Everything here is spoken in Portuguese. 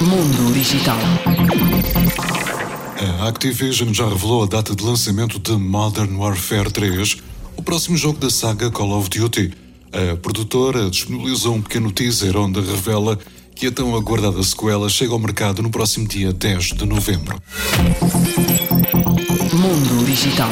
Mundo Digital. A Activision já revelou a data de lançamento de Modern Warfare 3, o próximo jogo da saga Call of Duty. A produtora disponibilizou um pequeno teaser onde revela que a tão aguardada sequela chega ao mercado no próximo dia 10 de novembro. Mundo Digital.